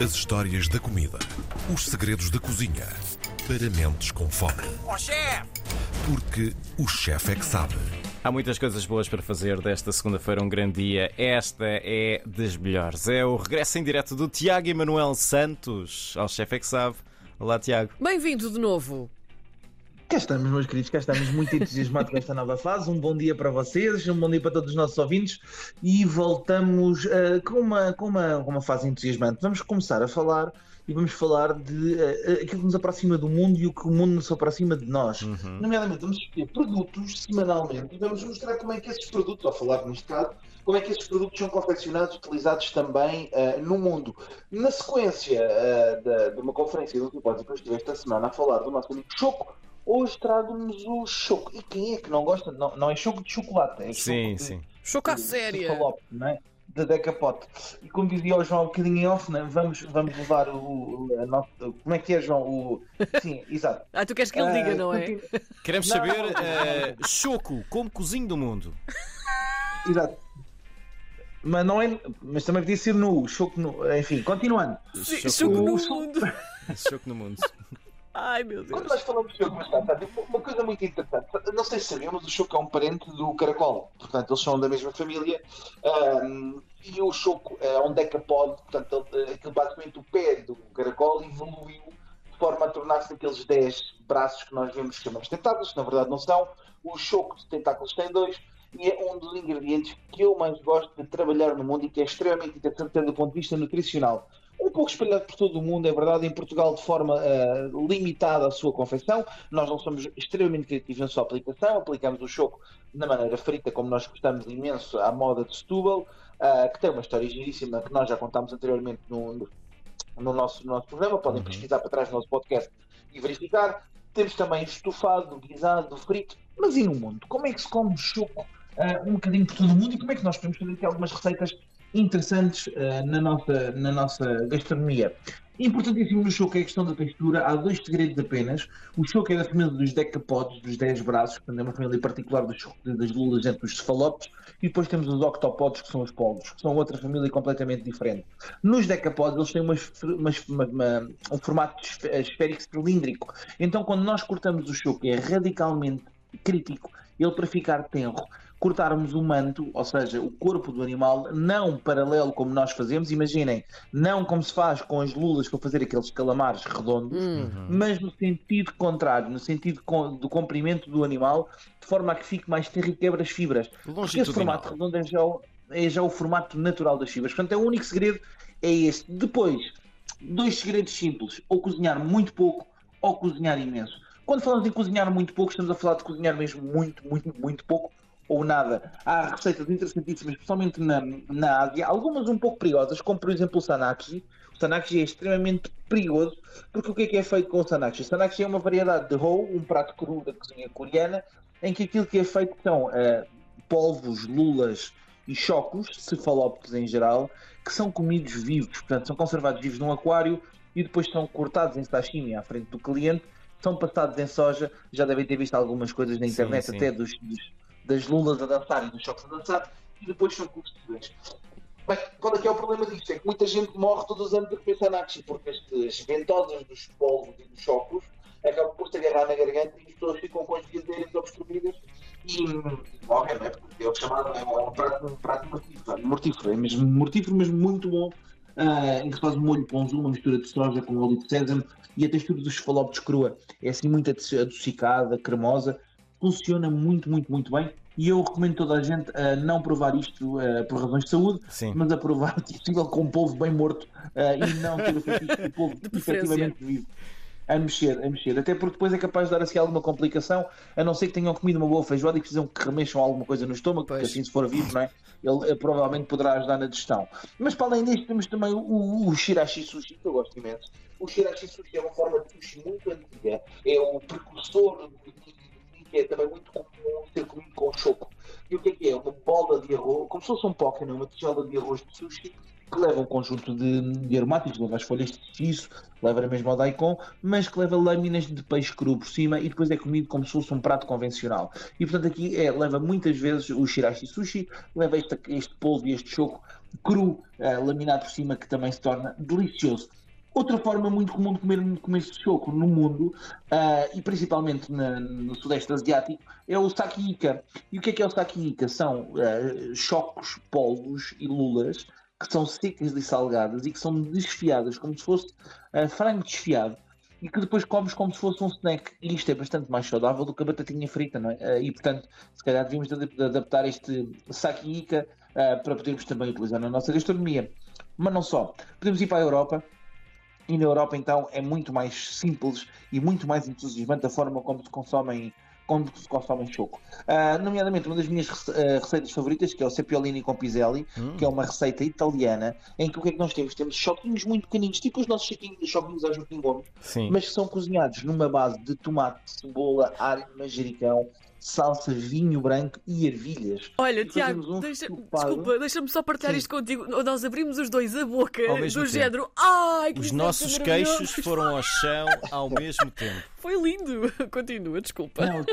As histórias da comida. Os segredos da cozinha. Para mentes com fome. Ó chefe! Porque o chefe é que sabe. Há muitas coisas boas para fazer desta segunda-feira, um grande dia. Esta é das melhores. É o regresso em direto do Tiago Emanuel Santos, ao chefe é que sabe. Olá, Tiago. Bem-vindo de novo. Cá estamos, meus queridos, cá estamos muito entusiasmados com esta nova fase. Um bom dia para vocês, um bom dia para todos os nossos ouvintes e voltamos uh, com, uma, com, uma, com uma fase entusiasmante. Vamos começar a falar e vamos falar de uh, aquilo que nos aproxima do mundo e o que o mundo nos aproxima de nós. Uhum. Nomeadamente, vamos escolher produtos semanalmente e vamos mostrar como é que esses produtos, ao falar neste caso, como é que esses produtos são confeccionados, utilizados também uh, no mundo. Na sequência uh, de uma conferência do que eu estive esta semana a falar do nosso amigo Choco, hoje trago-nos o choco. E quem é que não gosta? Não, não é choco de chocolate, é sim, choco sim. De, choco à séria. Falope, não é? Da Decapote. E como dizia o João um bocadinho em off, né? vamos, vamos levar o, a nossa. Como é que é, João? O... Sim, exato. ah, tu queres que ele diga, uh, não é? Queremos saber, uh, choco, como cozinho do mundo. Exato. Mas não é. Mas também podia ser no choco no. Enfim, continuando. Choco, choco no mundo. choco no mundo. Ai meu Deus. Quando nós falamos de está, uma coisa muito interessante. Não sei se sabiam, mas o choco é um parente do caracol. Portanto, eles são da mesma família. Um, e o choco é um decapode. Portanto, aquilo, basicamente o pé do caracol evoluiu de forma a tornar-se aqueles 10 braços que nós vemos que chamamos tentáculos, que na verdade não são. O choco de tentáculos tem dois e é um dos ingredientes que eu mais gosto de trabalhar no mundo e que é extremamente interessante do ponto de vista nutricional um pouco espalhado por todo o mundo, é verdade, em Portugal de forma uh, limitada a sua confecção. Nós não somos extremamente criativos na sua aplicação, aplicamos o choco na maneira frita, como nós gostamos imenso, à moda de Setúbal, uh, que tem uma história giríssima que nós já contámos anteriormente no, no, no nosso, no nosso programa. Podem uhum. pesquisar para trás no nosso podcast e verificar. Temos também estufado, guisado, frito. Mas e no mundo? Como é que se come choco uh, um bocadinho por todo o mundo e como é que nós podemos fazer aqui algumas receitas interessantes uh, na, nossa, na nossa gastronomia. Importantíssimo no choco é a questão da textura. Há dois segredos apenas. O choco é da família dos decapodes, dos 10 braços, que é uma família particular do choco, das lulas entre os cefalópodes. E depois temos os octopodes, que são os polvos, que são outra família completamente diferente. Nos decapodes, eles têm uma, uma, um formato esférico cilíndrico. Então, quando nós cortamos o choco, é radicalmente crítico ele para ficar tenro cortarmos o manto, ou seja, o corpo do animal, não paralelo como nós fazemos, imaginem, não como se faz com as lulas para fazer aqueles calamares redondos, uhum. mas no sentido contrário, no sentido do comprimento do animal, de forma a que fique mais terro e quebra as fibras. Porque esse formato redondo é já, o, é já o formato natural das fibras. Portanto, é o único segredo é este. Depois, dois segredos simples, ou cozinhar muito pouco, ou cozinhar imenso. Quando falamos em cozinhar muito pouco, estamos a falar de cozinhar mesmo muito, muito, muito pouco, ou nada. Há receitas interessantíssimas, especialmente na, na Ásia, algumas um pouco perigosas, como por exemplo o sanakshi. O sanakshi é extremamente perigoso, porque o que é que é feito com o sanakshi? O sanakshi é uma variedade de roll, um prato cru da cozinha coreana, em que aquilo que é feito são uh, polvos, lulas e chocos, cefalópodes em geral, que são comidos vivos, portanto são conservados vivos num aquário e depois são cortados em sashimi à frente do cliente, são passados em soja, já devem ter visto algumas coisas na internet, sim, sim. até dos, dos das lulas a dançar e dos choques a dançar, e depois são combustíveis. Bem, qual é que é o problema disto? É que muita gente morre todos os anos de pensar Naxi, porque as ventosas dos polvos e dos chocos acabam por se agarrar na garganta e as pessoas ficam com as videiras obstruídas e morrem, não é? Porque é o chamado é um prato, um prato mortífero. Mortífero, é mesmo mortífero, mesmo muito bom. Uh, em que se faz um molho ponzu, uma mistura de soja com óleo de sésamo e a textura dos esfalopes crua é assim muito adocicada, cremosa funciona muito, muito, muito bem. E eu recomendo toda a gente a não provar isto uh, por razões de saúde, Sim. mas a provar, se possível, com um polvo bem morto uh, e não ter o do polvo efetivamente vivo. A mexer, a mexer. Até porque depois é capaz de dar assim alguma complicação, a não ser que tenham comido uma boa feijoada e precisam que remexam alguma coisa no estômago, pois. porque assim, se for vivo, não é? ele uh, provavelmente poderá ajudar na digestão. Mas para além disto, temos também o, o, o shirashi sushi, que eu gosto imenso. O shirashi sushi é uma forma de sushi muito antiga, é o precursor que é também muito comum ser comido com choco. E o que é que é? Uma bola de arroz, como se fosse um poké, uma tigela de arroz de sushi, que leva um conjunto de, de aromáticos, leva as folhas de xiço, leva a mesma o daikon, mas que leva lâminas de peixe cru por cima e depois é comido como se fosse um prato convencional. E portanto aqui é, leva muitas vezes o shirashi sushi, leva este, este polvo e este choco cru, uh, laminado por cima, que também se torna delicioso. Outra forma muito comum de comer, comer choco no mundo, uh, e principalmente na, no Sudeste Asiático, é o saki ika. E o que é que é o saki ika? São uh, chocos, polvos e lulas que são secas e salgadas e que são desfiadas como se fosse uh, frango desfiado e que depois comes como se fosse um snack. E isto é bastante mais saudável do que a batatinha frita, não é? e portanto, se calhar devíamos adaptar este saki ika para podermos também utilizar na nossa gastronomia. Mas não só. Podemos ir para a Europa e na Europa, então, é muito mais simples e muito mais entusiasmante a forma como se consomem como se consomem choco. Uh, nomeadamente, uma das minhas uh, receitas favoritas, que é o cepiolini com piselli, hum. que é uma receita italiana, em que o que é que nós temos? Temos choquinhos muito pequeninos, tipo os nossos choquinhos, choquinhos a Joaquim Gomes, mas que são cozinhados numa base de tomate, cebola, alho, manjericão, salsa, vinho branco e ervilhas. Olha, Tiago, um deixa, desculpa, deixa-me só partilhar Sim. isto contigo. Nós abrimos os dois a boca do tempo. género. Ai, que Os nossos queixos foram ao chão ao mesmo tempo. Foi lindo. Continua, desculpa. Não,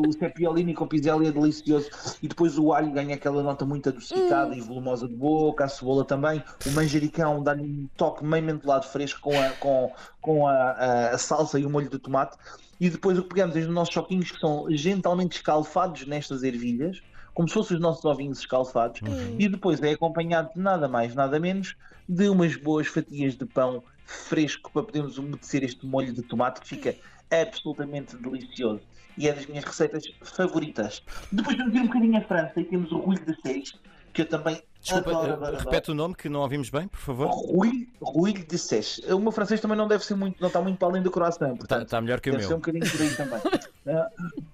o cepiolini com piselli é delicioso. E depois o alho ganha aquela nota muito adocicada hum. e volumosa de boca, a cebola também. O manjericão dá-lhe um toque meio mentolado fresco com a, com, com a, a, a salsa e o molho de tomate. E depois o que pegamos é os nossos choquinhos que são gentalmente escalfados nestas ervilhas, como se fossem os nossos ovinhos escalfados, uhum. e depois é acompanhado de nada mais, nada menos de umas boas fatias de pão fresco para podermos umedecer este molho de tomate que fica absolutamente delicioso. E é das minhas receitas favoritas. Depois vamos ir um bocadinho à França e temos o Rui de Seis, que eu também Desculpa, adoro, adoro, repete o nome que não ouvimos bem, por favor. Rui, Rui de Seix. O meu francês também não deve ser muito, não está muito para além do croissant. Está tá melhor que o meu. Deve ser um bocadinho por aí também.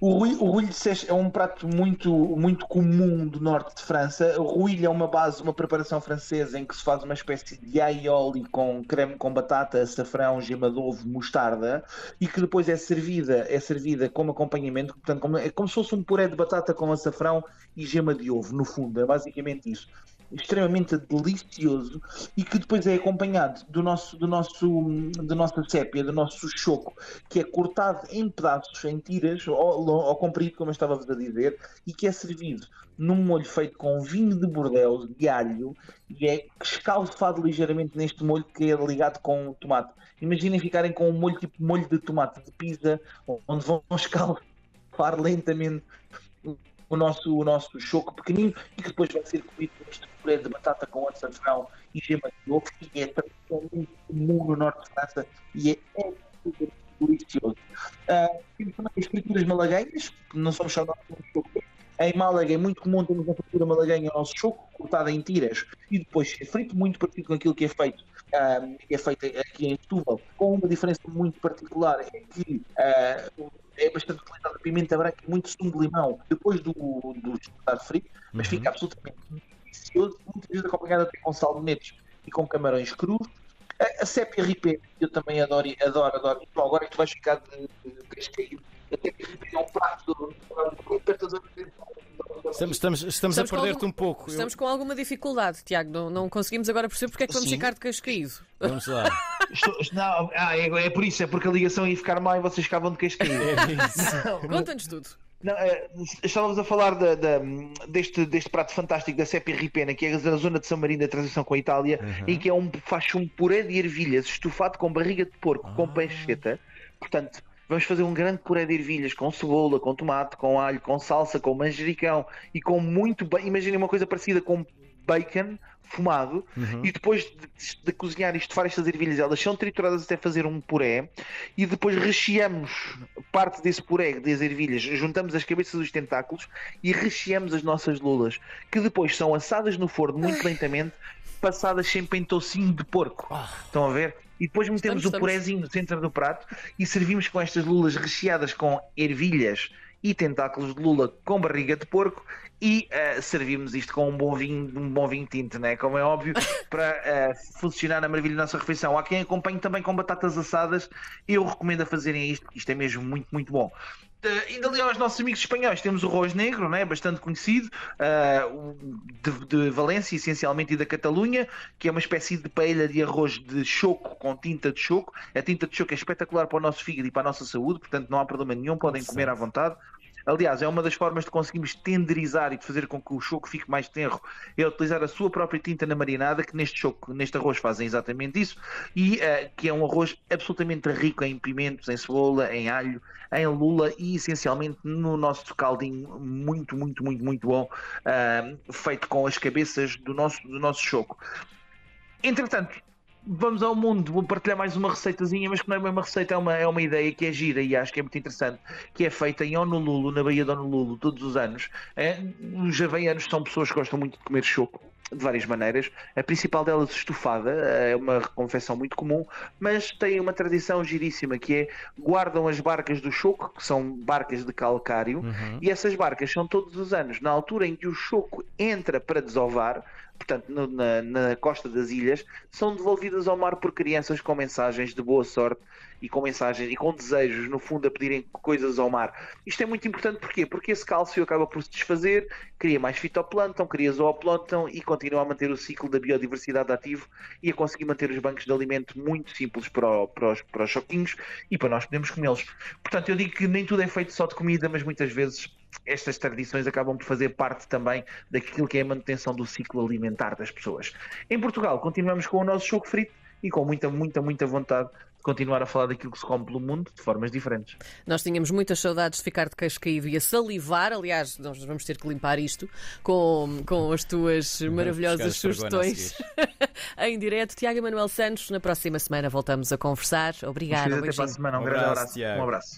O rouille, o de seixe é um prato muito, muito comum do norte de França. O rouille é uma base, uma preparação francesa em que se faz uma espécie de aioli com creme com batata, açafrão, gema de ovo, mostarda e que depois é servida, é servida como acompanhamento, portanto, como, é como se fosse um puré de batata com açafrão e gema de ovo, no fundo, é basicamente isso extremamente delicioso e que depois é acompanhado do nosso, do nosso, da nossa sépia, do nosso choco, que é cortado em pedaços, em tiras, ao, comprido, como eu estava-vos a dizer, e que é servido num molho feito com vinho de Bordeaux, de alho, e é escalfado ligeiramente neste molho que é ligado com tomate. Imaginem ficarem com um molho tipo molho de tomate de pizza, onde vão escalfar lentamente o nosso, o nosso choco pequenino e que depois vai ser comido com este puré de batata com açafrão e gema de ovo, que é tradicionalmente comum no norte de França e é super delicioso. Uh, temos também as frituras malaguenhas, que não somos só nós choco. Em Málaga é muito comum termos uma fritura malaguenha ao nosso choco, cortada em tiras, e depois é frito muito parecido com aquilo que é feito uh, é feito aqui em Setúbal, com uma diferença muito particular, é que uh, é bastante utilizada pimenta branca e muito sumo de limão depois do, do estar frito, mas uhum. fica absolutamente delicioso, muitas vezes acompanhada até com salmonetes e com camarões crus. A, a sépia ripé, eu também adoro, adoro, adoro. Então, agora tu vais ficar de, de queijo caído. A sépia ripé é um prato perto da Estamos, estamos, estamos, a perder-te um pouco. Estamos eu... com alguma dificuldade, Tiago. Não, não conseguimos agora perceber porque é que vamos Sim. ficar de queixo caído. Vamos lá. Estou, não, ah, é, é, por isso, é porque a ligação ia ficar mal e vocês ficavam de queixo caído. É Conta-nos tudo. Não, é, estávamos a falar de, de, deste, deste prato fantástico da Sepia Ripena, que é a zona de São Marino da transição com a Itália, uhum. em que é um, faz um puré de ervilhas estufado com barriga de porco, ah. com peixeta. Portanto, Vamos fazer um grande puré de ervilhas com cebola, com tomate, com alho, com salsa, com manjericão e com muito bem. Imaginem uma coisa parecida com bacon fumado uhum. e depois de, de, cozinhar e estufar estas ervilhas, elas são trituradas até fazer um puré e depois recheamos parte desse puré das ervilhas, juntamos as cabeças dos tentáculos e recheamos as nossas lulas, que depois são assadas no forno muito lentamente, passadas sempre em tocinho de porco. Ah. Estão a ver? E depois metemos estamos, o purezinho no centro do prato e servimos com estas lulas recheadas com ervilhas e tentáculos de lula com barriga de porco e uh, servimos isto com um bom vinho, um bom vinho tinto, né? como é óbvio, para uh, funcionar na maravilha da nossa refeição. Há quem acompanhe também com batatas assadas, eu recomendo a fazerem isto, isto é mesmo muito, muito bom. Uh, indo ali aos nossos amigos espanhóis, temos o Rojo Negro, né, bastante conhecido, uh, de, de, Valência essencialmente e da Catalunha, que é uma espécie de paella de arroz de choco com tinta de choco. A tinta de choco é espetacular para o nosso fígado e para a nossa saúde, portanto não há problema nenhum, podem comer à vontade. Aliás, é uma das formas de conseguirmos tenderizar e de fazer com que o choco fique mais tenro, é utilizar a sua própria tinta na marinada, que neste choco, neste arroz fazem exatamente isso, e uh, que é um arroz absolutamente rico em pimentos, em cebola, em alho, em lula e essencialmente no nosso caldinho muito, muito, muito, muito bom, uh, feito com as cabeças do nosso, do nosso choco. Entretanto, vamos ao mundo, vou partilhar mais uma receitazinha, mas que não é uma receita, é uma, é uma ideia que é gira e acho que é muito interessante, que é feita em Honolulu, na Baía de Honolulu, todos os anos. É, os havaianos são pessoas que gostam muito de comer choco, de várias maneiras. A principal delas, estufada, é uma confecção muito comum, mas tem uma tradição giríssima que é guardam as barcas do choco, que são barcas de calcário, uhum. e essas barcas são todos os anos, na altura em que o choco entra para desovar, portanto, no, na, na, costa das ilhas, são devolvidas ao mar por crianças com mensagens de boa sorte e com mensagens e com desejos, no fundo, a pedirem coisas ao mar. Isto é muito importante porquê? Porque esse cálcio acaba por se desfazer, cria mais fitoplâncton, cria zooplâncton e continua a manter o ciclo da biodiversidade ativo e a conseguir manter os bancos de alimento muito simples para, o, para, os, para os choquinhos e para nós podermos comê-los. Portanto, eu digo que nem tudo é feito só de comida, mas muitas vezes estas tradições acabam por fazer parte também daquilo que é a manutenção do ciclo alimentar das pessoas. Em Portugal, continuamos com o nosso choco frito e com muita, muita, muita vontade de continuar a falar daquilo que se come pelo mundo de formas diferentes. Nós tínhamos muitas saudades de ficar de queixo caído e a salivar. Aliás, nós vamos ter que limpar isto com, com as tuas maravilhosas sugestões em direto. Tiago Manuel Santos, na próxima semana voltamos a conversar. Obrigada. Um até para a semana. Um, um grande abraço. abraço. Um abraço.